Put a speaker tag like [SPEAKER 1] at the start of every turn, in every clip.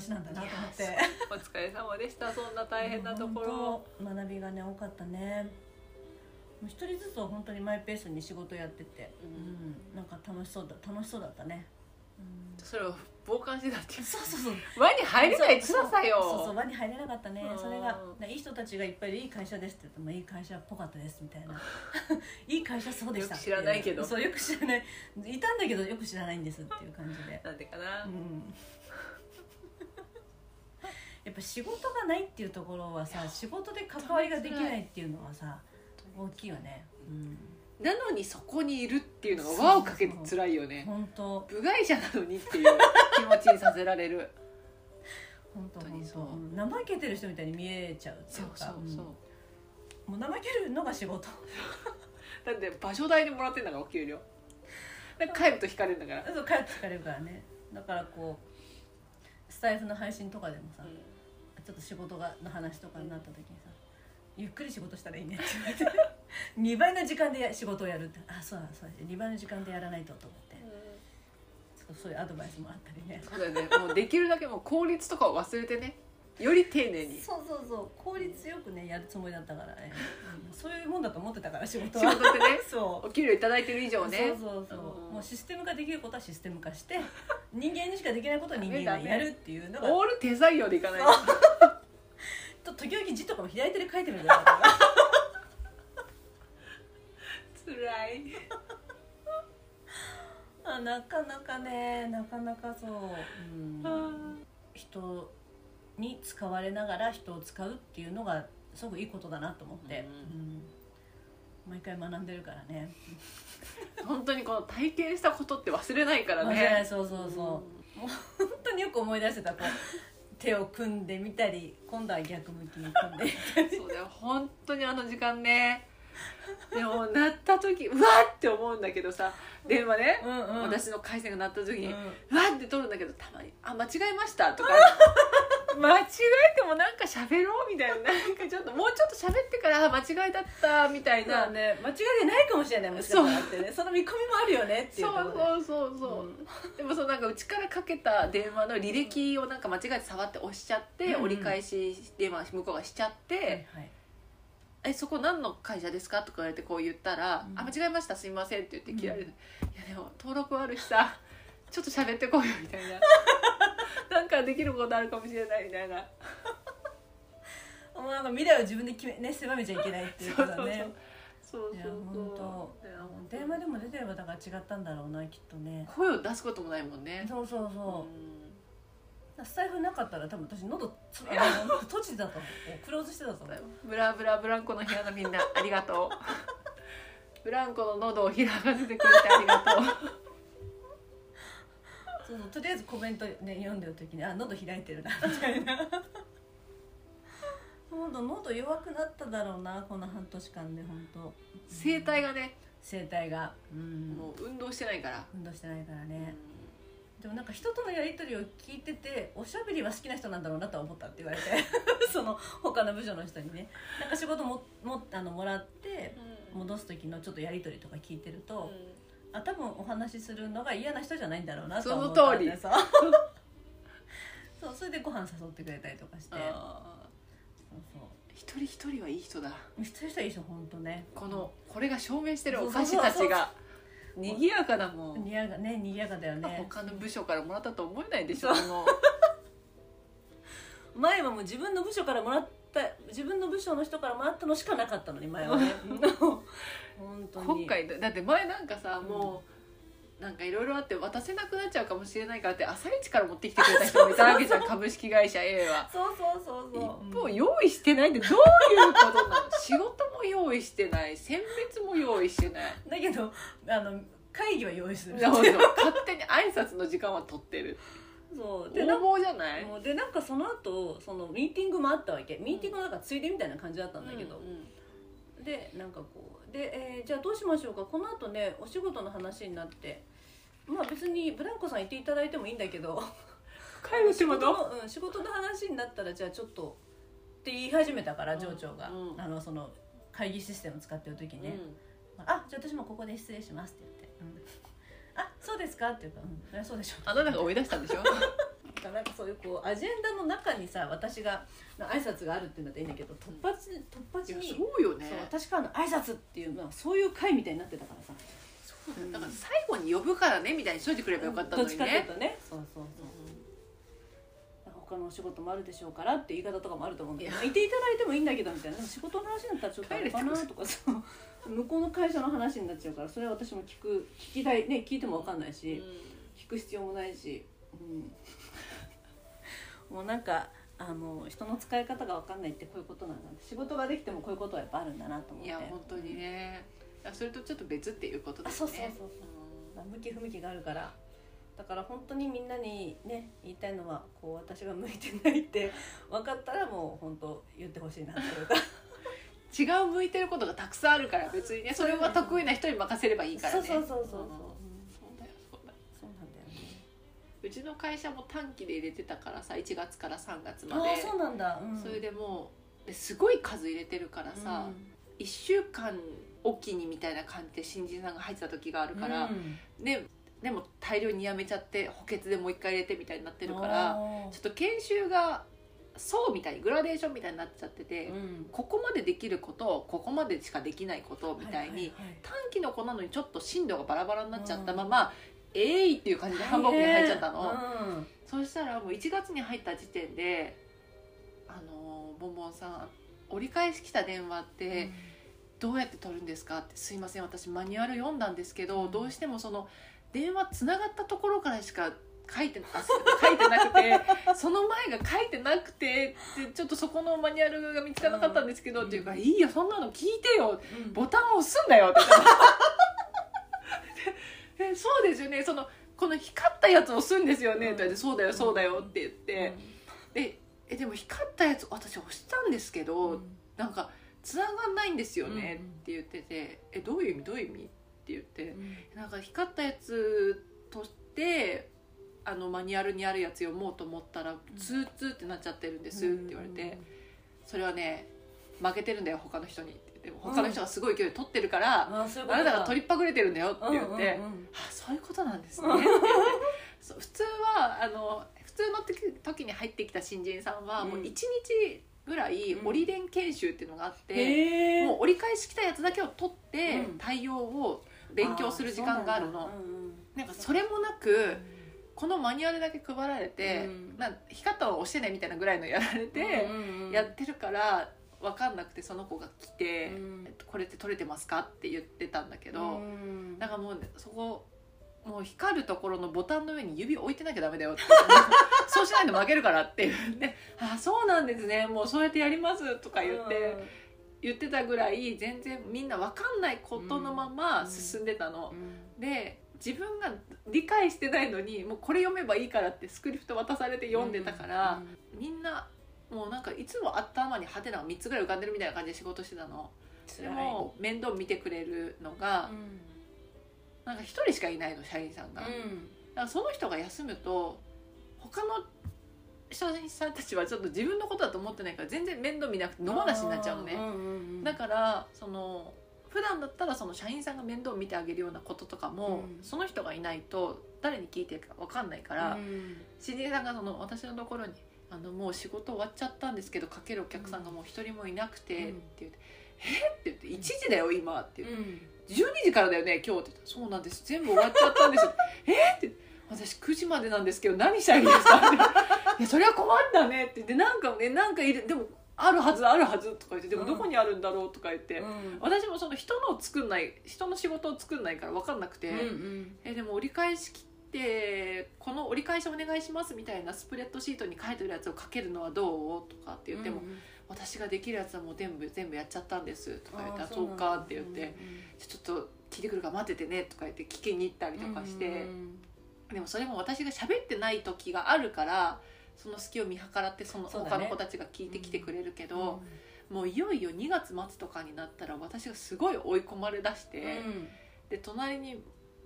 [SPEAKER 1] 話なんだなと思って。
[SPEAKER 2] お疲れ様でした。そんな大変なところ。
[SPEAKER 1] 学びがね多かったね。一人ずつは本当にマイペースに仕事やってて、
[SPEAKER 2] う
[SPEAKER 1] うんんなんか楽しそうだ楽しそうだったね、うん、
[SPEAKER 2] それを傍観してたっていう。
[SPEAKER 1] そうそうそう。
[SPEAKER 2] 輪に入れない辛さよ。
[SPEAKER 1] そうそう輪に入れなかったね。
[SPEAKER 2] うん。
[SPEAKER 1] それがいい人たちがいっぱいでいい会社ですって言ってもいい会社っぽかったですみたいな。いい会社そうでした
[SPEAKER 2] よく知らないけど。
[SPEAKER 1] そうよく知らない。いたんだけどよく知らないんですっていう感じで。
[SPEAKER 2] なんでかな、
[SPEAKER 1] うんやっぱ仕事がないっていうところはさ仕事で関わりができないっていうのはさ大きいよね。うん。
[SPEAKER 2] なのにそこにいるっていうのが輪をかけて辛いよね。
[SPEAKER 1] 本当。
[SPEAKER 2] 部外者なのにっていう 気持ちにさせられる。
[SPEAKER 1] 本当
[SPEAKER 2] にそう。
[SPEAKER 1] うん。怠けてる人みたいに見えちゃうって
[SPEAKER 2] そ
[SPEAKER 1] いううか
[SPEAKER 2] そうそう、
[SPEAKER 1] う。ん。もう怠けるのが仕事。
[SPEAKER 2] だって場所代でもらってんだからお給料。帰ると引かれるんだから、
[SPEAKER 1] そう帰って聞かれるからね。だからこうスタイフの配信とかでもさ、ちょっと仕事がの話とかになった時にさ「ゆっくり仕事したらいいね」って言われて 2倍の時間で仕事をやるってあそうだそうだ2倍の時間でやらないとと思って。そうそういうアドバイスもあったりね。
[SPEAKER 2] そうだよね。もうできるだけもう効率とかを忘れてねより丁寧に。
[SPEAKER 1] そうそうそう。効率よくねやるつもりだったからね、うん。そういうもんだと思ってたから仕事
[SPEAKER 2] 仕
[SPEAKER 1] は
[SPEAKER 2] 事ってね。
[SPEAKER 1] そう。
[SPEAKER 2] お給料いただいてる以上ね。
[SPEAKER 1] そうそうそう、
[SPEAKER 2] うん。
[SPEAKER 1] もうシステム化できることはシステム化して 人間にしかできないことは人間がやるっていうのが。
[SPEAKER 2] オール手作業でいかないと。
[SPEAKER 1] と時々字とかも左手で書いてみるから。
[SPEAKER 2] 辛い。
[SPEAKER 1] あなかなかねなかなかそう、うん、人に使われながら人を使うっていうのがすごくいいことだなと思って、
[SPEAKER 2] うん。
[SPEAKER 1] うん毎回学んでるからね。
[SPEAKER 2] 本当にこの体験したことって忘れないからね。
[SPEAKER 1] そうそうそう、本当によく思い出してたこう 手を組んでみたり今度は逆向きに組んで
[SPEAKER 2] そうだよ本当にあの時間ね。でも鳴った時うわっって思うんだけどさ電話ね、
[SPEAKER 1] うんうん
[SPEAKER 2] 私の回線が鳴った時に、
[SPEAKER 1] う
[SPEAKER 2] うんわって取るんだけどたまに「あ間違えました」とか 間違えてもなんか喋ろうみたいな。なんかちょっともうちょっと喋ってからあ間違いだったみたいな、
[SPEAKER 1] ね。間違いでないかもしれないもしかってね。その見込みもあるよねっていう
[SPEAKER 2] そうそうそうそう、でもそうなんかうちからかけた電話の履歴をなんか間違えて触って押しちゃって、
[SPEAKER 1] うんうん。
[SPEAKER 2] 折り返し電話向こうがしちゃって、
[SPEAKER 1] はいはい。
[SPEAKER 2] えそこ何の会社ですか?」とか言われてこう言ったら「
[SPEAKER 1] うん。
[SPEAKER 2] あ間違えましたすいません」って言って切られる、いやでも登録あるしさちょっと喋ってこいよみたいななんかできることあるかもしれないみたいな。
[SPEAKER 1] もうなんか未来を自分で決めね狭めちゃいけないっていうことだね。
[SPEAKER 2] そうそうそう
[SPEAKER 1] 電話でも出てればだから違ったんだろうなきっとね。
[SPEAKER 2] 声を出すこともないもんね。
[SPEAKER 1] そうそう
[SPEAKER 2] う。
[SPEAKER 1] そう、スタイフなかったら多分私喉つ閉じてたと思う。クローズしてたと思う。
[SPEAKER 2] ブラブラブランコの部屋のみんなありがとう。ブランコの喉を開かせてくれてありがとう
[SPEAKER 1] そうそうとりあえずコメント、ね、読んでる時にあ喉開いてるなみたいな。喉喉弱くなっただろうなこの半年間で本当。
[SPEAKER 2] 声帯がね。
[SPEAKER 1] 声帯が。うん。
[SPEAKER 2] もう運動してないから、
[SPEAKER 1] 運動してないからね。でもなんか人とのやり取りを聞いてておしゃべりは好きな人なんだろうなとは思ったって言われて。その他の部署の人にね。なんか仕事ももあのもらって戻す時のちょっとやり取りとか聞いてると、あ多分お話しするのが嫌な人じゃないんだろうなとは思ったんでさ。そ うそれでご飯誘ってくれたりとかして。そう
[SPEAKER 2] あ
[SPEAKER 1] そう。
[SPEAKER 2] ー一人一人はいい人だ。
[SPEAKER 1] 一人一人いい人本当ね。
[SPEAKER 2] このこれが証明してるお菓子たちが。賑やかだもん。
[SPEAKER 1] にやがね賑やかだよね。
[SPEAKER 2] 他の部署からもらったと思えないでしょ
[SPEAKER 1] 前はもう自分の部署からもらった自分の部署の人からもらったのしかなかったのに前はね。本当に。
[SPEAKER 2] 今回だ。だって前なんかさもうなんかいろいろあって渡せなくなっちゃうかもしれないからって朝一から持ってきてくれた人もいたわけじゃん株式会社 A は。
[SPEAKER 1] そうそうそうそう。
[SPEAKER 2] 一方用意してない。ってどういうことなの？仕事も用意してない。選別も用意してない。
[SPEAKER 1] だけどあの会議は用意する。
[SPEAKER 2] なるほど勝手に挨拶の時間は取ってる
[SPEAKER 1] そう。でな
[SPEAKER 2] じゃない？
[SPEAKER 1] もう。でなんかその後そのミーティングもあったわけ。ミーティングのなんかついでみたいな感じだったんだけど、
[SPEAKER 2] うんうん
[SPEAKER 1] でなんかこう。で、えーじゃあどうしましょうか。この後ねお仕事の話になって。まあ別にブランコさん言っていただいてもいいんだけど。
[SPEAKER 2] 帰る仕事
[SPEAKER 1] の、うん、仕事の話になったらじゃあちょっとって言い始めたから
[SPEAKER 2] うん。
[SPEAKER 1] 上長が、
[SPEAKER 2] うん。
[SPEAKER 1] あのその会議システム使ってる時ね、
[SPEAKER 2] うん。
[SPEAKER 1] あじゃあ私もここで失礼しますって言って、うんか？っていうか、うん、そりゃそうでしょ。
[SPEAKER 2] あなたが追い出したんでしょ？
[SPEAKER 1] なんかそういうこうアジェンダの中にさ私が挨拶があるっていうんだったらいいんだけど突発突発に
[SPEAKER 2] そうよね。
[SPEAKER 1] そう私からの挨拶っていうのはそういう会みたいになってたからさ。
[SPEAKER 2] そうだから最後に呼ぶからねみたいにしといてくればよかったのに
[SPEAKER 1] どっちかっていう
[SPEAKER 2] ね
[SPEAKER 1] とね。そうそうそう。他のお仕事もあるでしょうからって言い方とかもあると思うんだけどいていただいてもいいんだけどみたいな。仕事の話になったらちょっとあれかなとかさ向こうの会社の話になっちゃうからそれは私も聞く聞きたいね聞いても分かんないし、聞く必要もないし、うん、もうなんかあの人の使い方が分かんないってこういうことなんだ仕事ができてもこういうことはやっぱあるんだなと思って。
[SPEAKER 2] いや本当にね。それとちょっと別っていうこと
[SPEAKER 1] あ
[SPEAKER 2] ですね
[SPEAKER 1] そうそうそうそう。向き不向きがあるから。だから本当にみんなにね言いたいのはこう私が向いてないって分かったらもう本当言ってほしいなっていうか
[SPEAKER 2] 違う向いてることがたくさんあるから別にねそれは得意な人に任せればいいからね。
[SPEAKER 1] そうそうそうそうそう、
[SPEAKER 2] ん
[SPEAKER 1] うん。
[SPEAKER 2] そうだよそうだよ。
[SPEAKER 1] そうなんだよね。
[SPEAKER 2] うちの会社も短期で入れてたからさ1月から3月ま
[SPEAKER 1] あ
[SPEAKER 2] で。
[SPEAKER 1] あそうなんだ、うん、
[SPEAKER 2] それでもうですごい数入れてるからさ、1週間おきにみたいな感じで新人さんが入ってた時があるから、
[SPEAKER 1] うん。
[SPEAKER 2] ででも大量にやめちゃって補欠でもう一回入れてみたいになってるからちょっと研修が層みたいにグラデーションみたいになっちゃってて、
[SPEAKER 1] うん。
[SPEAKER 2] ここまでできることここまでしかできないことみたいに、短期の子なのにちょっと進路がバラバラになっちゃった
[SPEAKER 1] うん。
[SPEAKER 2] まま、えいっていう感じで繁忙期に入っちゃったの、
[SPEAKER 1] うん。
[SPEAKER 2] そしたらもう1月に入った時点で「あのボンボンさん折り返し来た電話ってどうやって取るんですか?」って「すいません私マニュアル読んだんですけど、
[SPEAKER 1] うん。
[SPEAKER 2] どうしてもその電話つながったところからしか書いてあ書いてなくてその前が書いてなくてでちょっとそこのマニュアルが見つからなかったんですけど、
[SPEAKER 1] うん
[SPEAKER 2] っていうか「いいよそんなの聞いてよ。
[SPEAKER 1] うん。
[SPEAKER 2] ボタンを押すんだよ」って言ったのででそうですよね。そのこの光ったやつ押すんですよね」って言われて「そうだよそうだよ」って言って、でえでも光ったやつ私押したんですけど、
[SPEAKER 1] うん。
[SPEAKER 2] なんか繋がんないんですよね。
[SPEAKER 1] うん。
[SPEAKER 2] って言ってて「えどういう意味？どういう意味?」って言って。
[SPEAKER 1] うん。
[SPEAKER 2] なんか光ったやつとしてあのマニュアルにあるやつ読もうと思ったらツーツーってなっちゃってるんですって言われて。それはね負けてるんだよ他の人に。って言って他の人がすごい勢いで取ってるから、
[SPEAKER 1] ういうこと
[SPEAKER 2] あなたが取りっぱぐれてるんだよって言って、
[SPEAKER 1] うんうんうん
[SPEAKER 2] あそういうことなんですね。普通はあの普通の時時に入ってきた新人さんはもう1日ぐらい
[SPEAKER 1] うん。
[SPEAKER 2] 折り連研修っていうのがあって、
[SPEAKER 1] へえ
[SPEAKER 2] もう折り返し来たやつだけを取って
[SPEAKER 1] うん。
[SPEAKER 2] 対応を勉強する時間があるの。
[SPEAKER 1] うん
[SPEAKER 2] なんかそれもなくこのマニュアルだけ配られて、
[SPEAKER 1] うん。
[SPEAKER 2] まあ、光ったの押してねみたいなぐらいのやられて、やってるから分かんなくてその子が来て、
[SPEAKER 1] うん。
[SPEAKER 2] えっと「これって取れてますか?」って言ってたんだけど、
[SPEAKER 1] うん。
[SPEAKER 2] だからもうねそこもう光るところのボタンの上に指置いてなきゃダメだよって そうしないと負けるからって言って「あそうなんですね。もうそうやってやります」とか言って、言ってたぐらい全然みんな分かんないことのまま進んでたの。
[SPEAKER 1] うん。
[SPEAKER 2] で自分が理解してないのにもうこれ読めばいいからってスクリプト渡されて読んでたから、みんなもうなんかいつも頭にハテナが3つぐらい浮かんでるみたいな感じで仕事してたの。で
[SPEAKER 1] 辛い。
[SPEAKER 2] も面倒見てくれるのが
[SPEAKER 1] うん。
[SPEAKER 2] なんか1人しかいないの社員さんが、だか
[SPEAKER 1] うん
[SPEAKER 2] らその人が休むと他の社員さんたちはちょっと自分のことだと思ってないから全然面倒見なくて野放しになっちゃうのね、
[SPEAKER 1] んうんうん。
[SPEAKER 2] だからその普段だったらその社員さんが面倒を見てあげるようなこととかも、
[SPEAKER 1] うん。
[SPEAKER 2] その人がいないと誰に聞いてるか分かんないから、
[SPEAKER 1] うん。
[SPEAKER 2] 新人さんがその私のところにあの「もう仕事終わっちゃったんですけどかけるお客さんがもう一人もいなくて」
[SPEAKER 1] うん。
[SPEAKER 2] って言って「え？っ?」って言って「1時だよ今」って言って
[SPEAKER 1] うん「
[SPEAKER 2] 12時からだよね今日」って言って「そうなんです全部終わっちゃったんですよ」え？っ?」って私9時までなんですけど何したらいいですか?」って「いやそれは困ったね」って言って「なんかねなんかいる。でもあるはずあるはず」とか言って「でもどこにあるんだろう」とか言って。
[SPEAKER 1] うん。
[SPEAKER 2] 私もその人のを作んない人の仕事を作んないから分かんなくて、
[SPEAKER 1] うん
[SPEAKER 2] えでも折り返し切ってこの折り返しお願いしますみたいなスプレッドシートに書いてるやつを書けるのはどうとかって言っても、
[SPEAKER 1] うん
[SPEAKER 2] 私ができるやつはもう全部全部やっちゃったんですとか言って
[SPEAKER 1] あー
[SPEAKER 2] あそうかって言っ
[SPEAKER 1] なん
[SPEAKER 2] て
[SPEAKER 1] だ、
[SPEAKER 2] ちょっと聞いてくるから待っててねとか言って聞きに行ったりとかして、
[SPEAKER 1] うん。
[SPEAKER 2] でもそれも私が喋ってない時があるからその隙を見計らってその他の子たちが聞いてきてくれるけど、もういよいよ2月末とかになったら私がすごい追い込まれだして。
[SPEAKER 1] うん。
[SPEAKER 2] で隣に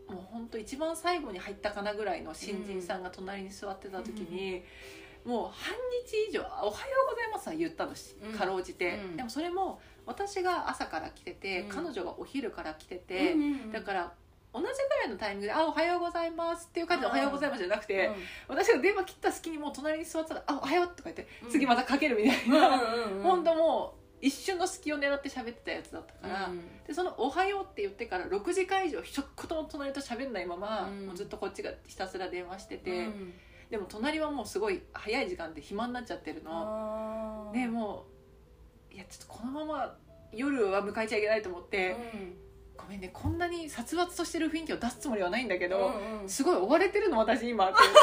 [SPEAKER 2] もう本当一番最後に入ったかなぐらいの新人さんが隣に座ってた時に、もう半日以上「おはようございます」は言ったのし
[SPEAKER 1] うん。
[SPEAKER 2] かろうじて、
[SPEAKER 1] うん。
[SPEAKER 2] でもそれも私が朝から来てて、
[SPEAKER 1] うん。
[SPEAKER 2] 彼女がお昼から来てて、
[SPEAKER 1] うんうん。
[SPEAKER 2] だから同じぐらいのタイミングで「あおはようございます」っていう感じで「おはようございます」じゃなくて、
[SPEAKER 1] うん。
[SPEAKER 2] 私が電話切った隙にもう隣に座ってたら「あおはよう」とか言って
[SPEAKER 1] うん。
[SPEAKER 2] 次またかけるみたいな、
[SPEAKER 1] うん
[SPEAKER 2] 本当もう一瞬の隙を狙って喋ってたやつだったから、
[SPEAKER 1] うん
[SPEAKER 2] でその「おはよう」って言ってから6時間以上一言も隣と喋んないまま、
[SPEAKER 1] うん。
[SPEAKER 2] もうずっとこっちがひたすら電話してて、
[SPEAKER 1] うん。
[SPEAKER 2] でも隣はもうすごい早い時間で暇になっちゃってるの。でもういやちょっとこのまま夜は迎えちゃいけないと思って、
[SPEAKER 1] うん
[SPEAKER 2] ごめんねこんなに殺伐としてる雰囲気を出すつもりはないんだけど、
[SPEAKER 1] うんうん。
[SPEAKER 2] すごい追われてるの私今って言って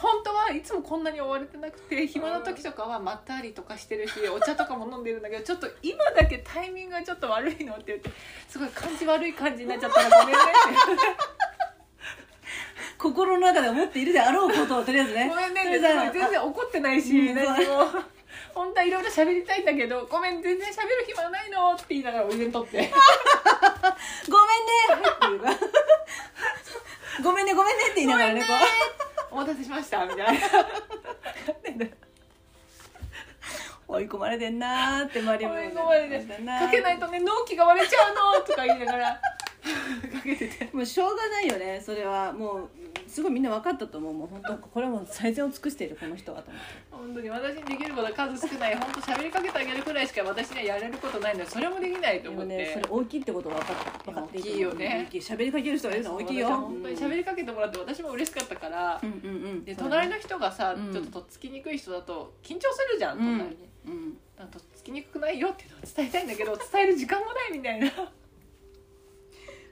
[SPEAKER 2] 本当はいつもこんなに追われてなくて暇な時とかはまったりとかしてるし お茶とかも飲んでるんだけどちょっと今だけタイミングがちょっと悪いのって言ってすごい感じ悪い感じになっちゃったらごめんねって。
[SPEAKER 1] 心の中で思っているであろうことをとりあえずね。
[SPEAKER 2] ごめんね全然怒ってないし
[SPEAKER 1] うん
[SPEAKER 2] 何も本当はいろいろ喋りたいんだけどごめん全然喋る暇ないのって言いながらお湯で取って。
[SPEAKER 1] ごめんねってごめんねごめんねって言いながらねこ
[SPEAKER 2] お待たせしましたみたいな。
[SPEAKER 1] う 追い込まれてんなーって周りも
[SPEAKER 2] 追い込まれて。かけないとね納期が割れちゃうのとか言いながら かけてて。
[SPEAKER 1] もうしょうがないよねそれは。もうすごいみんな分かったと思う。もう本当これはもう最善を尽くしているこの人はと思って。
[SPEAKER 2] 本当に私にできることは数少ない本当喋りかけてあげるくらいしか私にはやれることないのでそれもできないと
[SPEAKER 1] で
[SPEAKER 2] 思って、
[SPEAKER 1] もねそれ大きいってことは分かっ分かって
[SPEAKER 2] 大きいよね
[SPEAKER 1] 喋りかける人がいるのは大きいよ
[SPEAKER 2] 本当に喋りかけてもらって私も嬉しかったから、
[SPEAKER 1] うんうんうん
[SPEAKER 2] で隣の人がさ、
[SPEAKER 1] うん
[SPEAKER 2] ちょっととっつきにくい人だと緊張するじゃん
[SPEAKER 1] うん
[SPEAKER 2] 隣に、
[SPEAKER 1] うん
[SPEAKER 2] だからとっつきにくくないよっていうのを伝えたいんだけど伝える時間もないみたいな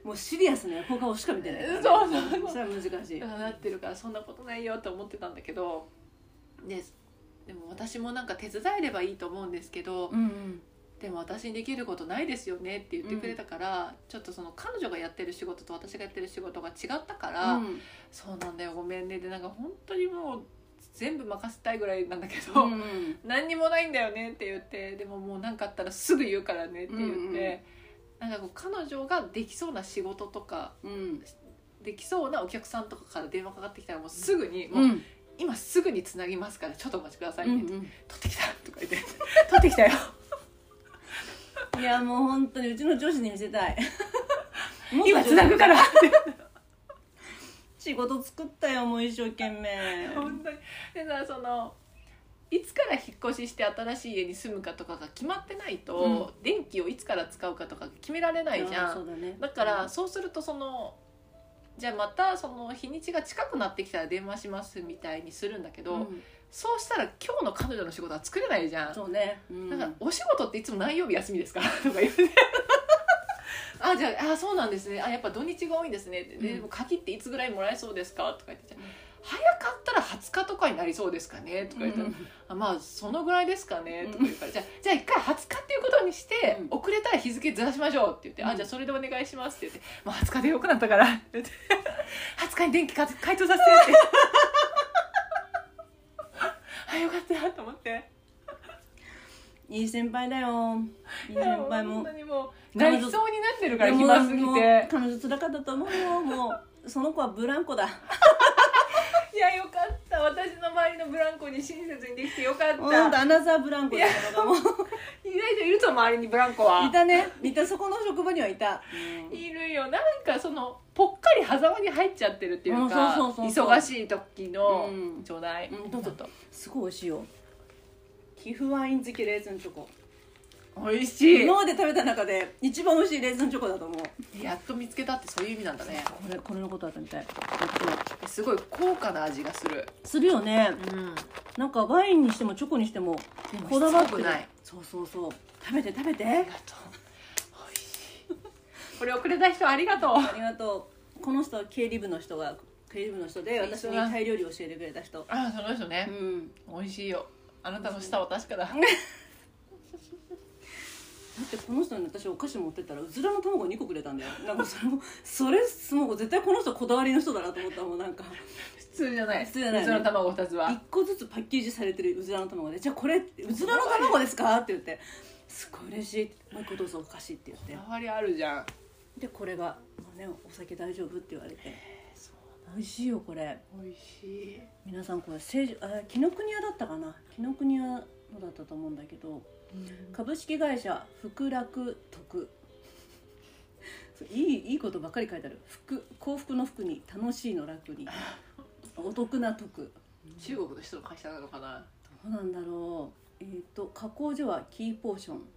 [SPEAKER 1] もうシリアスな横顔しか見てないね。
[SPEAKER 2] そうそうそう。
[SPEAKER 1] それは難しい。
[SPEAKER 2] なってるからそんなことないよって思ってたんだけどででも私もなんか手伝えればいいと思うんですけど、
[SPEAKER 1] うんうん。
[SPEAKER 2] でも私にできることないですよねって言ってくれたから、ちょっとその彼女がやってる仕事と私がやってる仕事が違ったから、
[SPEAKER 1] うん。
[SPEAKER 2] そうなんだよごめんね。でなんか本当にもう全部任せたいぐらいなんだけど、
[SPEAKER 1] うんうん。
[SPEAKER 2] 何にもないんだよねって言ってでももう何かあったらすぐ言うからねって言って、
[SPEAKER 1] うんうん
[SPEAKER 2] なんかこう彼女ができそうな仕事とか
[SPEAKER 1] うん。
[SPEAKER 2] できそうなお客さんとかから電話かかってきたらもうすぐに、
[SPEAKER 1] う
[SPEAKER 2] もうん今すぐにつなぎますからちょっとお待ちくださいね、
[SPEAKER 1] うん
[SPEAKER 2] 取ってきたとか言って。取ってきたよ。
[SPEAKER 1] いやもう本当にうちの上司に見せたい。
[SPEAKER 2] 今つなぐから。って
[SPEAKER 1] 仕事作ったよもう一生懸命。
[SPEAKER 2] 本当に。でさそのいつから引っ越しして新しい家に住むかとかが決まってないと、電気をいつから使うかとか決められないじゃん、
[SPEAKER 1] あそうだね。
[SPEAKER 2] だからそうするとそのじゃあまたその日にちが近くなってきたら電話しますみたいにするんだけど、
[SPEAKER 1] うん。
[SPEAKER 2] そうしたら今日の彼女の仕事は作れないじゃん、
[SPEAKER 1] そうね。うん。
[SPEAKER 2] だからお仕事っていつも何曜日休みですか？とか言って あじゃああそうなんですね。あやっぱ土日が多いんですね。で
[SPEAKER 1] うん。
[SPEAKER 2] でも鍵っていつぐらいもらえそうですか？とか言って、
[SPEAKER 1] うん
[SPEAKER 2] 早かったら20日とかになりそうですかね？とか言ったら、
[SPEAKER 1] うん。
[SPEAKER 2] あまあそのぐらいですかね？とか言うから、じゃあじゃあ一回20日っていうことにして、
[SPEAKER 1] うん。
[SPEAKER 2] 遅れたら日付ずらしましょうって言って、
[SPEAKER 1] うん。
[SPEAKER 2] あじゃあそれでお願いしますって言って、まあ、20日でよくなったからって言って 20日に電気か解凍させてって。あよかったと思って。
[SPEAKER 1] いい先輩だよ。いい先輩も。
[SPEAKER 2] 本当にもうなりそうになってるから暇すぎて。
[SPEAKER 1] 彼女辛かったと思うよ。もうその子はブランコだ。
[SPEAKER 2] いやよかった。私の周りのブランコに親切にできてよかっ
[SPEAKER 1] ほんと
[SPEAKER 2] た
[SPEAKER 1] アナザーブランコだったのがもう。
[SPEAKER 2] 意外といると周りにブランコは。い
[SPEAKER 1] たね。いたそこの職場にはいた、
[SPEAKER 2] いるよ。なんかそのぽっかり狭間に入っちゃってるっていうか
[SPEAKER 1] うんそうそう
[SPEAKER 2] 忙しい時の、
[SPEAKER 1] うん。
[SPEAKER 2] ちょうだい、
[SPEAKER 1] うんどうぞ。
[SPEAKER 2] ちょっ
[SPEAKER 1] すごい美味しいよ。寄付ワイン付きレーズンチョコ
[SPEAKER 2] と美味しい。
[SPEAKER 1] 今まで食べた中で一番美味しいレーズンチョコだと思う。
[SPEAKER 2] やっと見つけたってそういう意味なんだね。
[SPEAKER 1] これこれのことだったみたい。
[SPEAKER 2] すごい高価な味がする。
[SPEAKER 1] するよね。
[SPEAKER 2] うん。
[SPEAKER 1] なんかワインにしてもチョコにしてもこだわって
[SPEAKER 2] ない。
[SPEAKER 1] そうそうそう。食べて食べて。
[SPEAKER 2] ありがとう。しい。これをくれた人ありがとう。
[SPEAKER 1] ありがとう。この人は経理部の人が経理部の人で私にタイ料理を教えてくれた人。
[SPEAKER 2] あその人ね。
[SPEAKER 1] う、ん。
[SPEAKER 2] 美味しいよ。あなたの舌は確かだ
[SPEAKER 1] だ ってこの人に私お菓子持ってったらうずらの卵2個くれたんだよ。なんかそれもそれもう絶対この人こだわりの人だなと思ったもんなんか。
[SPEAKER 2] 普通じゃない。
[SPEAKER 1] 普通じゃないね。
[SPEAKER 2] 普通の卵2つは。
[SPEAKER 1] 1個ずつパッケージされてるうずらの卵で「じゃあこれうずらの卵ですか?」って言って「すごい嬉しい」もう一個どうぞお菓子」って言って。
[SPEAKER 2] こだわりあるじゃん。
[SPEAKER 1] でこれが、まあね「お酒大丈夫?」って言われて。美味しいよこれ。
[SPEAKER 2] 美味しい。
[SPEAKER 1] 皆さんこれあ紀ノ国屋だったかな？紀ノ国屋のだったと思うんだけど株式会社福楽徳。いいいいことばっかり書いてある。服幸福の服に楽しいの楽に。お得な得
[SPEAKER 2] 中国の人の会社なのかな。
[SPEAKER 1] どうなんだろう。えっ、と加工所はキーポーション、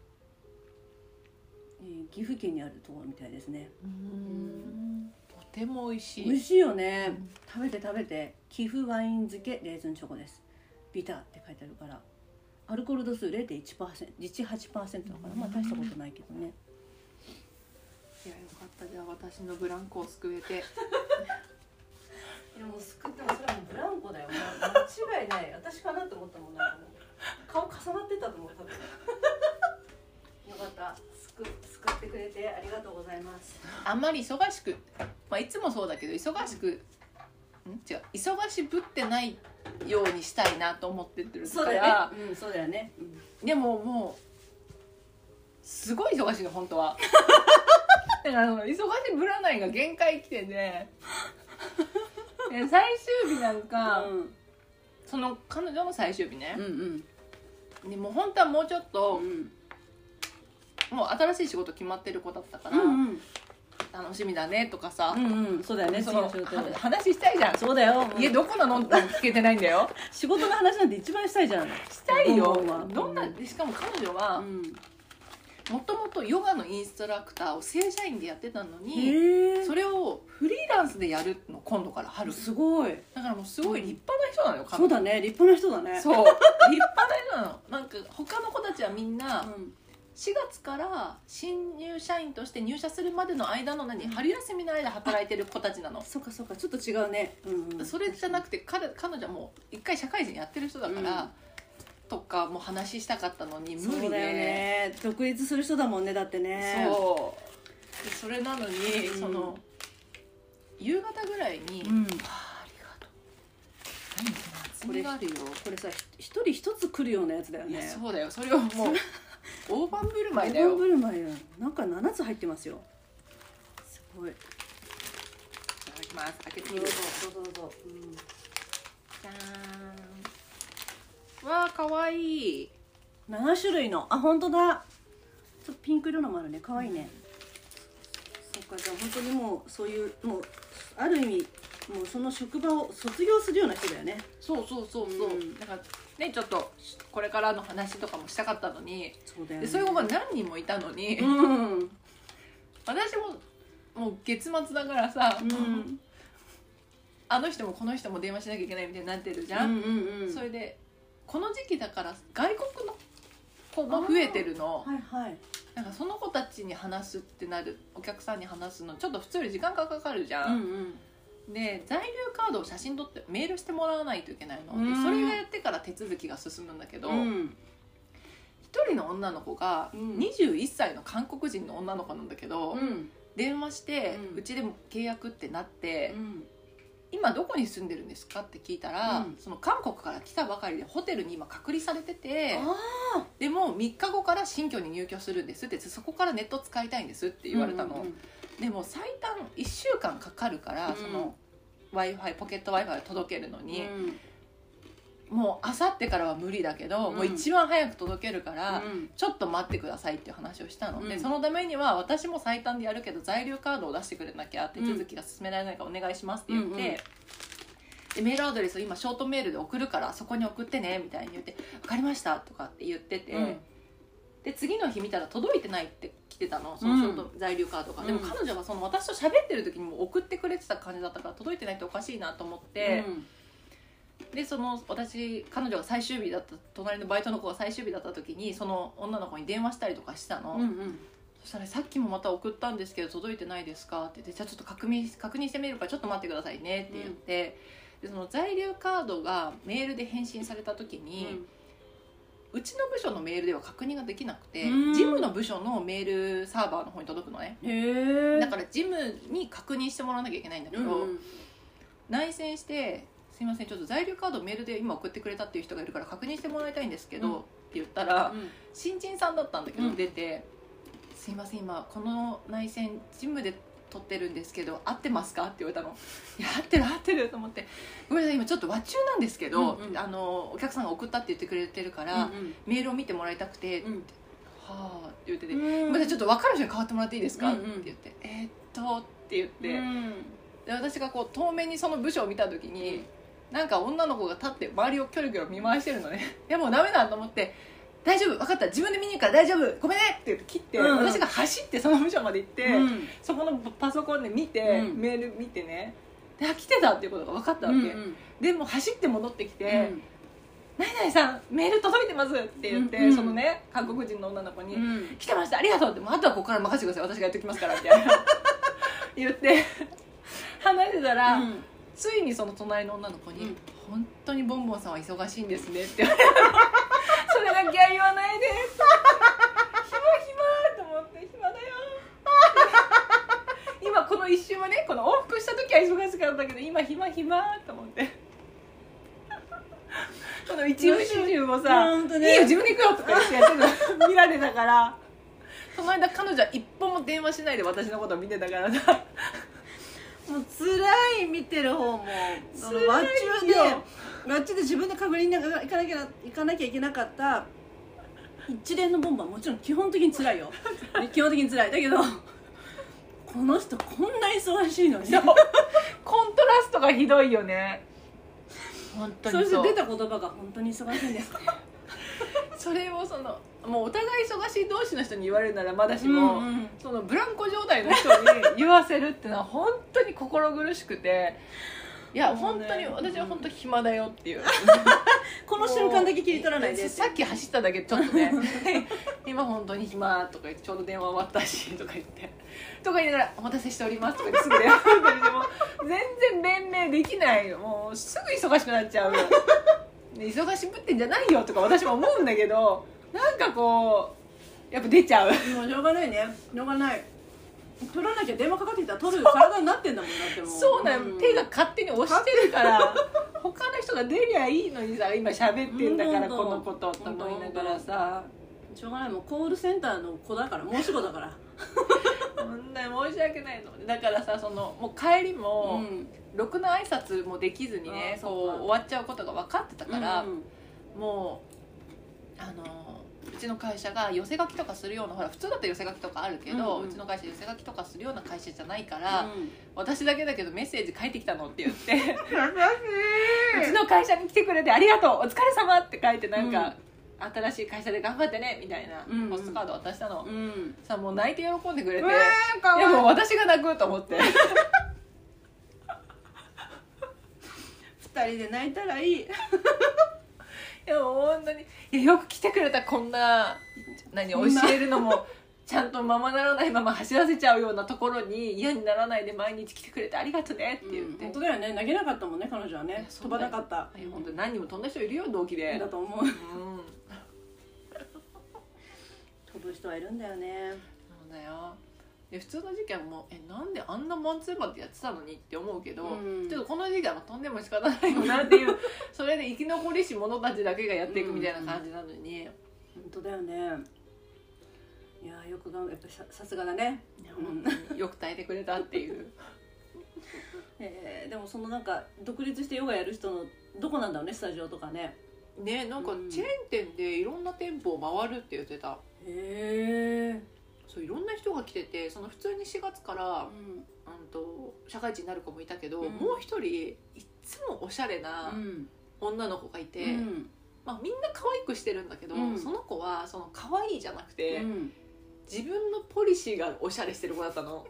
[SPEAKER 1] えー岐阜県にあるところみたいですね。
[SPEAKER 2] とても美味しい。
[SPEAKER 1] 美味しいよね、食べて食べて。寄付ワイン漬けレーズンチョコです。ビターって書いてあるからアルコール度数0.1%実18%だからまあ大したことないけどね。
[SPEAKER 2] いやよかった。じゃあ私のブランコを救えて。
[SPEAKER 1] いやもう救ってもそれはもうブランコだよ。間違いない。私かなって思ったもんなんかもう。顔重なってたと思う多分よかった。救救ってくれてありがとうございます。
[SPEAKER 2] あんまり忙しく、まあ、いつもそうだけど忙しくん違う。忙しぶってないようにしたいなと思ってる
[SPEAKER 1] そうだ
[SPEAKER 2] から
[SPEAKER 1] よね。うんそうだよね、うん。
[SPEAKER 2] でももうすごい忙しいの本当は。だからその忙しぶらないが限界来てねで最終日なんか、その彼女の最終日ね。
[SPEAKER 1] うんう、ん。
[SPEAKER 2] でもう本当はもうちょっと、
[SPEAKER 1] うん。
[SPEAKER 2] もう新しい仕事決まってる子だったから、
[SPEAKER 1] うんうん
[SPEAKER 2] 楽しみだねとかさ、
[SPEAKER 1] うんうん。そうだよね
[SPEAKER 2] その
[SPEAKER 1] 次の仕事。で
[SPEAKER 2] は話したいじゃん。
[SPEAKER 1] そうだよ。
[SPEAKER 2] 家どこなの？って聞けてないんだよ。
[SPEAKER 1] 仕事の話なんて一番したいじゃん。
[SPEAKER 2] したいよ。
[SPEAKER 1] ボンボンは
[SPEAKER 2] どんなでしかも彼女は
[SPEAKER 1] うん。
[SPEAKER 2] もともとヨガのインストラクターを正社員でやってたのにそれをフリーランスでやるの今度から春。
[SPEAKER 1] すごい。
[SPEAKER 2] だからもうすごい立派な人なのよ彼
[SPEAKER 1] そう
[SPEAKER 2] 女
[SPEAKER 1] だね立派な人だね。
[SPEAKER 2] そう。立派な人なの。なんか他の子たちはみんな
[SPEAKER 1] うん
[SPEAKER 2] 4月から新入社員として入社するまでの間の何？春休みの間働いてる子たちなの。
[SPEAKER 1] そっかそっかちょっと違うね。うんうん。
[SPEAKER 2] それじゃなくて彼彼女はもう一回社会人やってる人だから、
[SPEAKER 1] うん。
[SPEAKER 2] とかもう話したかったのに無理で。
[SPEAKER 1] そうだよね。独立する人だもんねだってね。
[SPEAKER 2] そう。でそれなのに、
[SPEAKER 1] うん
[SPEAKER 2] その夕方ぐらいに「
[SPEAKER 1] うん。
[SPEAKER 2] ああありがとう」何この厚みがあるよ。
[SPEAKER 1] これさひ一人一つ来るようなやつだよね。
[SPEAKER 2] そうだよ。それをもう 大盤振る舞いだ
[SPEAKER 1] 大
[SPEAKER 2] よ
[SPEAKER 1] 盤振る舞いよ。なんか7つ入ってますよ。すごい。
[SPEAKER 2] いただきます。開けて
[SPEAKER 1] どうぞ
[SPEAKER 2] みる。
[SPEAKER 1] どうぞどうぞ、うん、
[SPEAKER 2] じゃーん。わあかわいい。
[SPEAKER 1] 7種類の。あ本当だ。ちょっとピンク色のもあるね。可愛いね、そっかじゃあ本当にもうそういうもうある意味もうその職場を卒業するような人だよね。
[SPEAKER 2] そうそうそうそう、
[SPEAKER 1] うん
[SPEAKER 2] だからねちょっとこれからの話とかもしたかったのに
[SPEAKER 1] そうだよね。
[SPEAKER 2] でそういう子が何人もいたのに、
[SPEAKER 1] うん。
[SPEAKER 2] 私ももう月末だからさ、
[SPEAKER 1] うん。
[SPEAKER 2] あの人もこの人も電話しなきゃいけないみたいになってるじゃん、
[SPEAKER 1] うんうんうん。
[SPEAKER 2] それでこの時期だから外国の子も増えてるの。
[SPEAKER 1] はいはい。
[SPEAKER 2] なんかその子たちに話すってなるお客さんに話すのちょっと普通より時間がかかるじゃ、
[SPEAKER 1] うんん
[SPEAKER 2] で在留カードを写真撮ってメールしてもらわないといけないの、
[SPEAKER 1] うん。
[SPEAKER 2] でそれをやってから手続きが進むんだけど、
[SPEAKER 1] うん。うん
[SPEAKER 2] 一人の女の子が
[SPEAKER 1] うん。
[SPEAKER 2] 21歳の韓国人の女の子なんだけど、
[SPEAKER 1] うん。
[SPEAKER 2] 電話して
[SPEAKER 1] う
[SPEAKER 2] ち、でも契約ってなって、
[SPEAKER 1] うん。
[SPEAKER 2] 今どこに住んでるんですかって聞いたら、
[SPEAKER 1] うん。
[SPEAKER 2] その韓国から来たばかりでホテルに今隔離されてて
[SPEAKER 1] あ
[SPEAKER 2] でも3日後から新居に入居するんですってそこからネット使いたいんですって
[SPEAKER 1] ー
[SPEAKER 2] 言われたの、でも最短1週間かかるから、
[SPEAKER 1] うん。
[SPEAKER 2] その w i f i ポケット w i f i を届けるのに、
[SPEAKER 1] うん。
[SPEAKER 2] もうあさってからは無理だけど、
[SPEAKER 1] うん。
[SPEAKER 2] もう一番早く届けるから、
[SPEAKER 1] うん。
[SPEAKER 2] ちょっと待ってくださいっていう話をしたので、
[SPEAKER 1] うん。
[SPEAKER 2] そのためには私も最短でやるけど在留カードを出してくれなきゃ手続きが進められないからお願いしますって言って、
[SPEAKER 1] うんうん。
[SPEAKER 2] でメールアドレスを今ショートメールで送るからそこに送ってねみたいに言って「分かりました」とかって言ってて、
[SPEAKER 1] うん。
[SPEAKER 2] で次の日見たら届いてないって来てたのそのショート、在留カードが、でも
[SPEAKER 1] うん
[SPEAKER 2] 彼女はその私と喋ってる時にも送ってくれてた感じだったから届いてないっておかしいなと思って。でその私彼女が最終日だった隣のバイトの子が最終日だった時にその女の子に電話したりとかしたの、
[SPEAKER 1] うんうん。
[SPEAKER 2] そしたら「さっきもまた送ったんですけど届いてないですか?」って言って「じゃあちょっと確認確認してみるからちょっと待ってくださいね」って言って、でその在留カードがメールで返信された時に、うちの部署のメールでは確認ができなくて
[SPEAKER 1] うん。
[SPEAKER 2] 事務の部署のメールサーバーの方に届くのね。だから事務に確認してもらわなきゃいけないんだけど、
[SPEAKER 1] うんうん。
[SPEAKER 2] 内線して「すいませんちょっと在留カードメールで今送ってくれたっていう人がいるから確認してもらいたいんですけど」
[SPEAKER 1] うん。
[SPEAKER 2] って言ったら、
[SPEAKER 1] うん。
[SPEAKER 2] 新人さんだったんだけど、
[SPEAKER 1] うん。
[SPEAKER 2] 出て「すいません今この内線事務で取ってるんですけど合ってますか?」って言われたの「いや合ってる合ってる」と思って「ごめんなさい今ちょっと和中なんですけど、
[SPEAKER 1] うんうん。
[SPEAKER 2] あのお客さんが送ったって言ってくれてるから、
[SPEAKER 1] うん
[SPEAKER 2] メールを見てもらいたくて」
[SPEAKER 1] うん。
[SPEAKER 2] ははあ」って言ってて「
[SPEAKER 1] うん。
[SPEAKER 2] またちょっと分かる人に変わってもらっていいですか?」
[SPEAKER 1] うんうん。
[SPEAKER 2] って言って「えーっと」って言って、
[SPEAKER 1] うん。
[SPEAKER 2] で私がこう遠目にその部署を見た時に、なんか女の子が立って周りをキョロキョロ見回してるのね。いやもうダメだと思って「大丈夫分かった。自分で見に行くから大丈夫。ごめんね」って言って切って、
[SPEAKER 1] うんうん。
[SPEAKER 2] 私が走ってその部署まで行って、
[SPEAKER 1] うん。
[SPEAKER 2] そこのパソコンで見て、
[SPEAKER 1] うん。
[SPEAKER 2] メール見てね。であ来てたっていうことが分かったわけ、
[SPEAKER 1] うん
[SPEAKER 2] でもう走って戻ってきて
[SPEAKER 1] うん「
[SPEAKER 2] 何々さんメール届いてます」って言って、
[SPEAKER 1] うんうん
[SPEAKER 2] そのね韓国人の女の子に「
[SPEAKER 1] うん。
[SPEAKER 2] 来てましたありがとう」ってもうあとはここから任せてください私がやっておきますからみたいな。言って話してたら、
[SPEAKER 1] うん。
[SPEAKER 2] ついにその隣の女の子に「
[SPEAKER 1] うん。
[SPEAKER 2] 本当にボンボンさんは忙しいんですね」って言われてそれだけは言わないで。暇暇と思って暇だよ。今この一瞬はねこの往復した時は忙しかったけど今暇暇と思って。この一部始終をさ「
[SPEAKER 1] 本当ね。
[SPEAKER 2] いいよ自分で行くよ」とか言ってやってるの見られたから。その間彼女は一本も電話しないで私のことを見てたからさ。
[SPEAKER 1] もう辛い見てる方もそのワッチで
[SPEAKER 2] よ
[SPEAKER 1] ワッチで自分で確認に行かなきゃ行かなきゃいけなかった一連のボンバーもちろん基本的に辛いよ。基本的に辛い。だけどこの人こんな忙しいのに。
[SPEAKER 2] コントラストがひどいよね。本当
[SPEAKER 1] そ
[SPEAKER 2] にそう。
[SPEAKER 1] して出た言葉が本当に忙しいんです。ね
[SPEAKER 2] それをそのもうお互い忙しい同士の人に言われるならまだしも、
[SPEAKER 1] うんうん。
[SPEAKER 2] そのブランコ状態の人に言わせるっていうのは本当に心苦しくていや、本当に私は本当暇だよっていう。
[SPEAKER 1] この瞬間だけ切り取らないで。
[SPEAKER 2] さっき走っただけちょっとね。今本当に暇とか言ってちょうど電話終わったしとか言って。とか言いながら「お待たせしております」とか言ってすぐ電話ても全然弁明できないよもうすぐ忙しくなっちゃう。忙しぶってんじゃないよとか私も思うんだけどなんかこうやっぱ出ちゃう。
[SPEAKER 1] もうしょうがないね。しょうがない取らなきゃ電話かかってきたら取る体になってんだもんだってもう。
[SPEAKER 2] そうなの、
[SPEAKER 1] ん。
[SPEAKER 2] 手が勝手に押してるから他の人が出りゃいいのにさ今喋ってんだから
[SPEAKER 1] うん
[SPEAKER 2] このことと思いながらさ。
[SPEAKER 1] しょうがない。もうコールセンターの子だから申し子だから。
[SPEAKER 2] そんな申し訳ないの。だからさそのもう帰りも、
[SPEAKER 1] ん。
[SPEAKER 2] ろくな挨拶もできずにね
[SPEAKER 1] そう
[SPEAKER 2] 終わっちゃうことが分かってたから、
[SPEAKER 1] うん。
[SPEAKER 2] もうあのうちの会社が寄せ書きとかするようなほら普通だったら寄せ書きとかあるけど、
[SPEAKER 1] うんう
[SPEAKER 2] うんちの会社寄せ書きとかするような会社じゃないから、
[SPEAKER 1] うん。
[SPEAKER 2] 私だけだけどメッセージ書いてきたのって言ってうちの会社に来てくれてありがとうお疲れ様って書いてなんか、新しい会社で頑張ってねみたいな
[SPEAKER 1] うん。うん
[SPEAKER 2] ポストカード渡したの、
[SPEAKER 1] うん。
[SPEAKER 2] さもう泣いて喜んでくれて、
[SPEAKER 1] いい。
[SPEAKER 2] いやもう私が泣くと思って。
[SPEAKER 1] 二人で泣いたらいい
[SPEAKER 2] いやもう本当に。いやよく来てくれたこんな何教えるのもちゃんとままならないまま走らせちゃうようなところに嫌にならないで毎日来てくれてありがとねって言って、
[SPEAKER 1] 本当だよね。投げなかったもんね彼女はね。飛ばなかった。
[SPEAKER 2] いや本当に何人も飛んだ人いるよ同期で。
[SPEAKER 1] だと思う。
[SPEAKER 2] うん。
[SPEAKER 1] 飛ぶ人はいるんだよね。
[SPEAKER 2] そうだよで普通の時期はもうえなんであんなマンツーマンでやってたのにって思うけど、
[SPEAKER 1] うん。
[SPEAKER 2] ちょっとこの時期はもう飛んでも仕方ないよなっていう それで生き残りし者たちだけがやっていくみたいな感じなのに、
[SPEAKER 1] 本当だよね。いやーよくがんやっぱささすがだね。
[SPEAKER 2] よく耐えてくれたっていう。
[SPEAKER 1] えーでもそのなんか独立してヨガやる人のどこなんだろうねスタジオとかね。
[SPEAKER 2] ねなんか
[SPEAKER 1] うん。
[SPEAKER 2] チェーン店でいろんな店舗を回るって言ってた。
[SPEAKER 1] へえ
[SPEAKER 2] そういろんな人が来ててその普通に4月から、
[SPEAKER 1] うん。
[SPEAKER 2] うん、と社会人になる子もいたけど、
[SPEAKER 1] うん。
[SPEAKER 2] もう一人いっつもおしゃれな
[SPEAKER 1] うん。
[SPEAKER 2] 女の子がいて、
[SPEAKER 1] うん。
[SPEAKER 2] まあ、みんな可愛くしてるんだけど、
[SPEAKER 1] うん。
[SPEAKER 2] その子はその可愛いじゃなくて、
[SPEAKER 1] うん。
[SPEAKER 2] 自分のポリシーがおしゃれしてる子だったの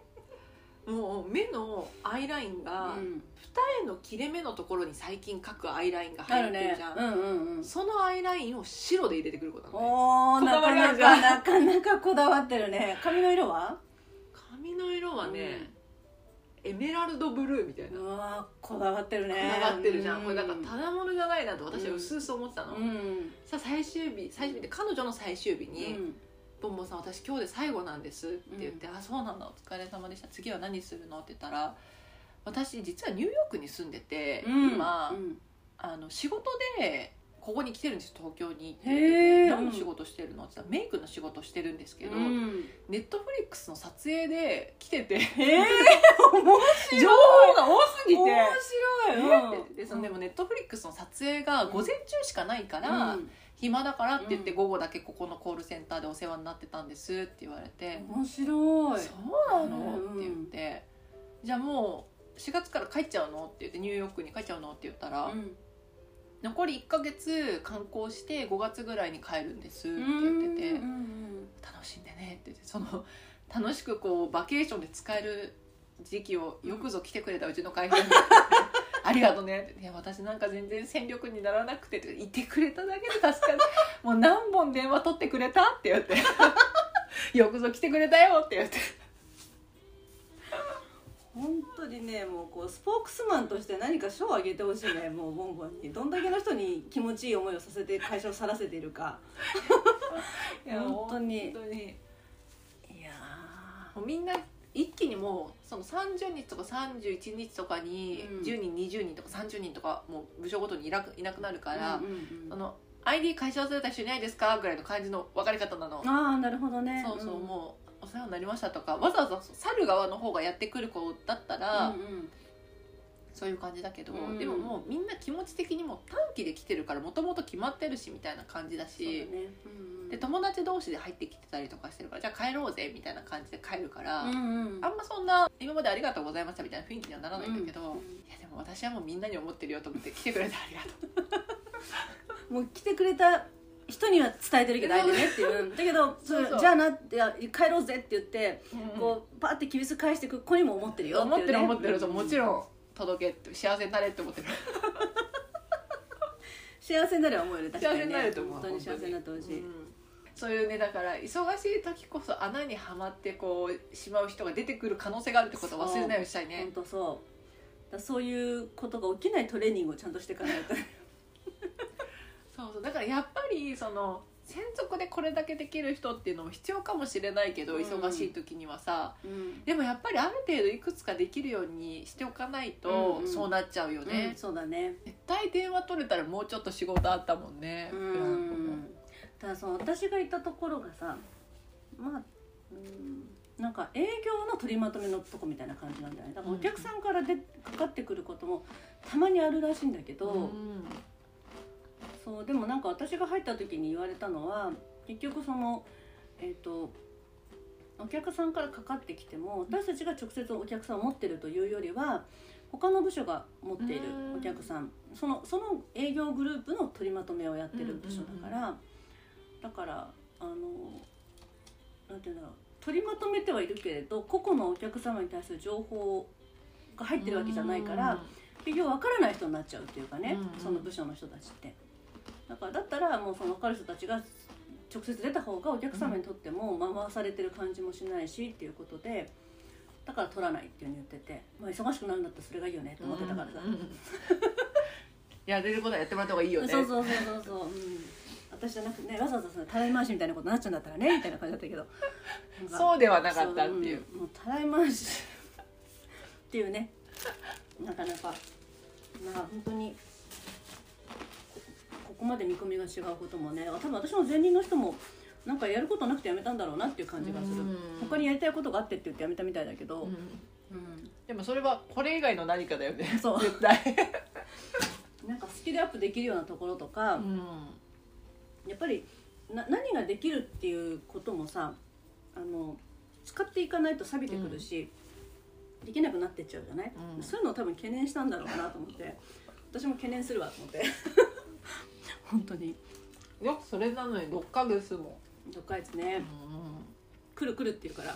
[SPEAKER 2] もう目のアイラインが、
[SPEAKER 1] うん。
[SPEAKER 2] 二重の切れ目のところに最近描くアイラインが
[SPEAKER 1] あ
[SPEAKER 2] 入ってるじゃん、
[SPEAKER 1] うんうんうん。
[SPEAKER 2] そのアイラインを白で入れてくる子なのね
[SPEAKER 1] なかなかなかなかこだわってるね。髪の色は？
[SPEAKER 2] 髪の色はね、エメラルドブルーみたいな。
[SPEAKER 1] うわーこだわってるね。
[SPEAKER 2] こだわってるじゃん、
[SPEAKER 1] う
[SPEAKER 2] これなんかただものじゃないなと私は薄々思ってたの、
[SPEAKER 1] うん。
[SPEAKER 2] さあ最終日最終日で彼女の最終日
[SPEAKER 1] う
[SPEAKER 2] に
[SPEAKER 1] ん「
[SPEAKER 2] ボンボンさん私今日で最後なんです」って言って「あそうなんだお疲れ様でした次は何するの?」って言ったら私実はニューヨークに住んでて、
[SPEAKER 1] うん
[SPEAKER 2] 今、
[SPEAKER 1] うん。
[SPEAKER 2] あの仕事でここに来てるんです東京に。って言って何の仕事してるの?」って言ったらメイクの仕事してるんですけど、
[SPEAKER 1] うん。
[SPEAKER 2] ネットフリックスの撮影で来てて
[SPEAKER 1] へえ
[SPEAKER 2] 情報が多すぎて。
[SPEAKER 1] 面白い。
[SPEAKER 2] えってでそのでもネットフリックスの撮影が午前中しかないから、
[SPEAKER 1] うん
[SPEAKER 2] 暇だからって言って
[SPEAKER 1] うん。
[SPEAKER 2] 午後だけここのコールセンターでお世話になってたんですって言われて
[SPEAKER 1] 面白「い。
[SPEAKER 2] そうなの?」
[SPEAKER 1] うん。
[SPEAKER 2] って言って「じゃあもう4月から帰っちゃうの?」って言ってニューヨークに帰っちゃうの？って言ったら、
[SPEAKER 1] うん。
[SPEAKER 2] 残り1ヶ月観光して5月ぐらいに帰るんですって
[SPEAKER 1] うん
[SPEAKER 2] 言ってて楽しんでねって言ってその楽しくこうバケーションで使える時期をよくぞ来てくれたうちの会社にありがとうね。って「いや私なんか全然戦力にならなくて」って言ってくれただけで助かる。もう何本電話取ってくれたって言って「よくぞ来てくれたよ」って言って。
[SPEAKER 1] 本当にねもうこうスポークスマンとして何か賞をあげてほしいね。もうボンボンに。どんだけの人に気持ちいい思いをさせて会社を去らせているか。
[SPEAKER 2] いや
[SPEAKER 1] 本当に。
[SPEAKER 2] 本当に。
[SPEAKER 1] いや
[SPEAKER 2] もうみんな一気にもうその30日とか31日とかに
[SPEAKER 1] うん。
[SPEAKER 2] 10人20人とか30人とかもう部署ごとにいなくいなくなるから、あの ID 会社忘れた人いないですか？ぐらいの感じの分かり方なの、
[SPEAKER 1] ああなるほどね。
[SPEAKER 2] そうそう、
[SPEAKER 1] ん。
[SPEAKER 2] もうお世話になりましたとかわざわざ去る側の方がやってくる子だったら、
[SPEAKER 1] うんうん。
[SPEAKER 2] そういう感じだけど、
[SPEAKER 1] うん。
[SPEAKER 2] でももうみんな気持ち的にも短期で来てるからもともと決まってるしみたいな感じだし
[SPEAKER 1] だね。うんうん
[SPEAKER 2] で友達同士で入ってきてたりとかしてるからじゃあ帰ろうぜみたいな感じで帰るから、
[SPEAKER 1] うんうん。
[SPEAKER 2] あんまそんな今までありがとうございましたみたいな雰囲気にはならないんだけど、
[SPEAKER 1] うん。うん
[SPEAKER 2] いやでも私はもうみんなに思ってるよと思って来てくれてありがとう。
[SPEAKER 1] もう来てくれた人には伝えてるけど相手ねっていう。だけど そじゃあなって帰ろうぜって言って
[SPEAKER 2] こ
[SPEAKER 1] こうパーって厳しく返してく子にも思ってるよ
[SPEAKER 2] 思ってる思ってる。
[SPEAKER 1] う
[SPEAKER 2] そうもちろん届けって幸せになれって思ってる。
[SPEAKER 1] 幸せになれば思うよね確かにね。
[SPEAKER 2] 幸せになると思う
[SPEAKER 1] 本当に幸せになってほしい、
[SPEAKER 2] うんそういうねだから忙しい時こそ穴にはまってこうしまう人が出てくる可能性があるってことを忘れないようにしたいね。
[SPEAKER 1] 本当そうだそういうことが起きないトレーニングをちゃんとしていかないと
[SPEAKER 2] そうそうだからやっぱりその専属でこれだけできる人っていうのも必要かもしれないけど、
[SPEAKER 1] うん。
[SPEAKER 2] 忙しい時にはさ。
[SPEAKER 1] うん。
[SPEAKER 2] でもやっぱりある程度いくつかできるようにしておかないと
[SPEAKER 1] うんうん。
[SPEAKER 2] そうなっちゃうよね、
[SPEAKER 1] うんそうだね。
[SPEAKER 2] 絶対電話取れたらもうちょっと仕事あったもんね。
[SPEAKER 1] う
[SPEAKER 2] ブランコも。
[SPEAKER 1] んただその私がいたところがさまあうんなんか営業の取りまとめのとこみたいな感じなんだよね。だからお客さんからでかかってくることもたまにあるらしいんだけど、
[SPEAKER 2] うん。
[SPEAKER 1] そうでもなんか私が入った時に言われたのは結局そのえっ、とお客さんからかかってきても私たちが直接お客さんを持ってるというよりは他の部署が持っているお客さん。そのその営業グループの取りまとめをやってる部署だから、だからあのなんていうんだろう。取りまとめてはいるけれど個々のお客様に対する情報が入ってるわけじゃないから、結局分からない人になっちゃうっていうかね、
[SPEAKER 2] うん。うん
[SPEAKER 1] その部署の人たちって。だからだったらもうその分かる人たちが直接出た方がお客様にとっても回されてる感じもしないしっていうことでだから取らないっていうふうに言ってて、まあ、忙しくなるんだったらそれがいいよねと思ってたからさ、
[SPEAKER 2] うんうんうん。やれることはやってもらった方がいいよね。
[SPEAKER 1] そうそうそうそうそう、うん、私じゃなくてねわざわざそのたらい回しみたいなことになっちゃうんだったらねみたいな感じだったけど。
[SPEAKER 2] そうではなかったっていう。
[SPEAKER 1] そんもうたらい回しっていうね。なかなかまあ本当にこここまで見込みが違うこともね多分私の前任の人もなんかやることなくてやめたんだろうなっていう感じがする。
[SPEAKER 2] うん。
[SPEAKER 1] 他にやりたいことがあってって言ってやめたみたいだけど、
[SPEAKER 2] うん。
[SPEAKER 1] うん
[SPEAKER 2] でもそれはこれ以外の何かだよね
[SPEAKER 1] そう
[SPEAKER 2] 絶対
[SPEAKER 1] なんかスキルアップできるようなところとか、
[SPEAKER 2] うん
[SPEAKER 1] やっぱりな何ができるっていうこともさあの使っていかないと錆びてくるし、できなくなってっちゃうじゃない、
[SPEAKER 2] うん。
[SPEAKER 1] そういうのを多分懸念したんだろうなと思って。私も懸念するわと思って。本当に。
[SPEAKER 2] よくそれなのに6ヶ月も、
[SPEAKER 1] どっかいつね。来る来るって言うから。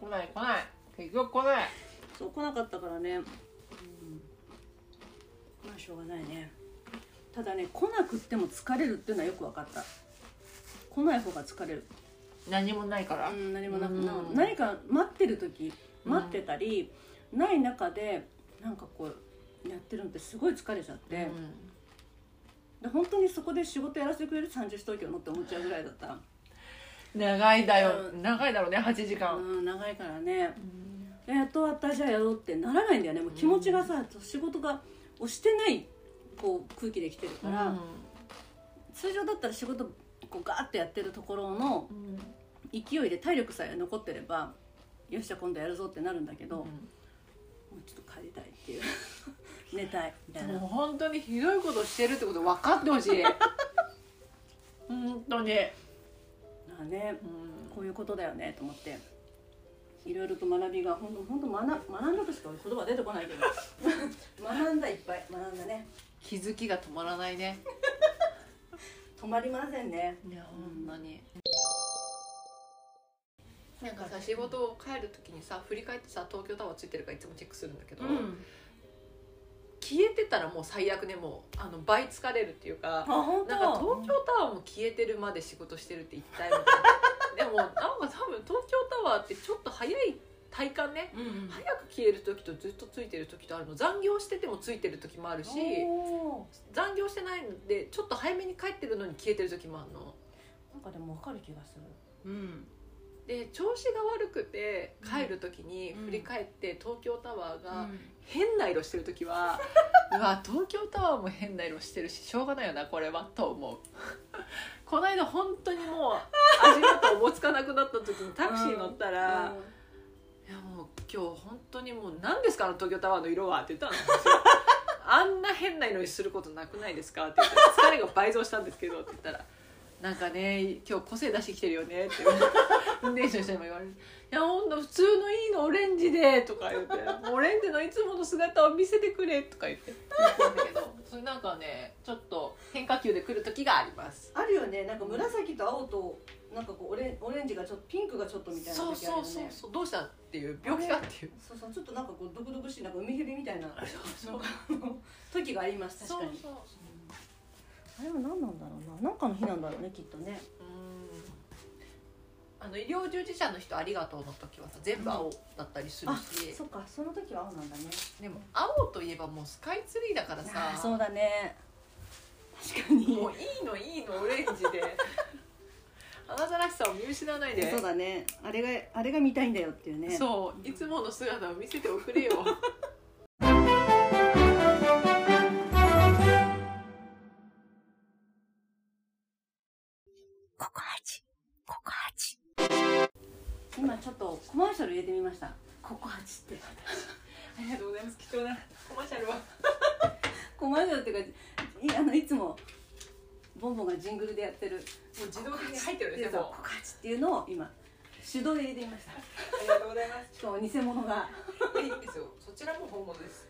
[SPEAKER 2] 来ない来ない。結局来ない。
[SPEAKER 1] そう来なかったからね、うん、まあしょうがないねただね来なくっても疲れるっていうのはよく分かった。来ない方が疲れる。
[SPEAKER 2] 何もないから、
[SPEAKER 1] うん、何もなく、
[SPEAKER 2] うん。
[SPEAKER 1] な何か待ってる時待ってたり、ない中でなんかこうやってるのってすごい疲れちゃって、で本当にそこで仕事やらせてくれる30東京のって思っちゃうぐらいだった、
[SPEAKER 2] 長いだよ、
[SPEAKER 1] う
[SPEAKER 2] 長いだろうね8時間、
[SPEAKER 1] うん、長いからね。でやっと終わったじゃあやろうってならないんだよね。もう気持ちがさ、仕事が押してないこう空気で来てるから、通常だったら仕事こうガーッとやってるところの勢いで体力さえ残ってればよっしゃ今度やるぞってなるんだけど、もうちょっと帰りたいっていう 寝たいみたいな。
[SPEAKER 2] もう本当にひどいことしてるってこと分かってほしい。本当に、
[SPEAKER 1] まあね
[SPEAKER 2] うん。
[SPEAKER 1] こういうことだよねと思って。いろいろと学びが本当本当学学んだとしか言葉出てこないけど。学んだいっぱい学んだね
[SPEAKER 2] 気づきが止まらないね。
[SPEAKER 1] 止まりませんね。
[SPEAKER 2] いやほんまに。なんかさ仕事を帰る時にさ振り返ってさ東京タワーついてるかいつもチェックするんだけど、消えてたらもう最悪ねもうあの倍疲れるっていうかなんか東京タワーも消えてるまで仕事してるって一体みたいな でもなんか多分東京タワーってちょっと早い体感ね。
[SPEAKER 1] うんうん。
[SPEAKER 2] 早く消える時とずっとついてる時とあるの。残業しててもついてる時もあるし
[SPEAKER 1] お
[SPEAKER 2] 残業してないのでちょっと早めに帰ってるのに消えてる時もあるの。
[SPEAKER 1] ーなんかでも分かる気がする。うん。
[SPEAKER 2] で調子が悪くて帰る時に
[SPEAKER 1] うん。
[SPEAKER 2] 振り返って東京タワーが
[SPEAKER 1] うん。
[SPEAKER 2] 変な色してる時は、うわ東京タワーも変な色してるししょうがないよなこれはと思う。この間本当にもう味がとおぼつかなくなった時にタクシー乗ったら「いやもう今日本当にもう何ですかあの東京タワーの色は」って言ったんですよあんな変な色にすることなくないですか?」って言って「疲れが倍増したんですけど」って言ったら「なんかね今日個性出してきてるよね」って運転手の人にも言われて「いやほんと普通のいいのオレンジで」とか言って「オレンジのいつもの姿を見せてくれ」とか言って言ってんだけど。それなんかねちょっと変化球で来る時があります。
[SPEAKER 1] あるよね。なんか紫と青となんかこうオレンオレンジがちょっとピンクがちょっとみたいな
[SPEAKER 2] そう
[SPEAKER 1] 時ある
[SPEAKER 2] そうそうそう。どうしたっていう病気かっていう。
[SPEAKER 1] そうそう。ちょっとなんかこうドクドクしいなんか海蛇みたいな
[SPEAKER 2] そう
[SPEAKER 1] なんかあの時があります確かに
[SPEAKER 2] そうそう。
[SPEAKER 1] あれは何なんだろうな。なんかの日なんだろうねきっとね。
[SPEAKER 2] うんあの医療従事者の人ありがとうの時はさ全部青だったりする
[SPEAKER 1] あ
[SPEAKER 2] し、
[SPEAKER 1] そっかその時は青なんだね。
[SPEAKER 2] でも青といえばもうスカイツリーだからさ。
[SPEAKER 1] あそうだね。確かに。
[SPEAKER 2] もういいのいいのオレンジで。あなたらしさを見失わないで。
[SPEAKER 1] そうだね。あれがあれが見たいんだよっていうね。
[SPEAKER 2] そういつもの姿を見せておくれよ。
[SPEAKER 1] ココハチココハチ今ちょっとコマーシャル入れてみました。ココハチって。
[SPEAKER 2] ありがとうございます。貴重なコマーシャルは
[SPEAKER 1] コマーシャルっていうかいあのいつもボンボンがジングルでやってる。
[SPEAKER 2] もう自動的に入ってるんですよも
[SPEAKER 1] ココハチっていうのを今手動で入れてみました。
[SPEAKER 2] うありがとうございます。
[SPEAKER 1] しかも偽物が。
[SPEAKER 2] いいですよそちらも本物です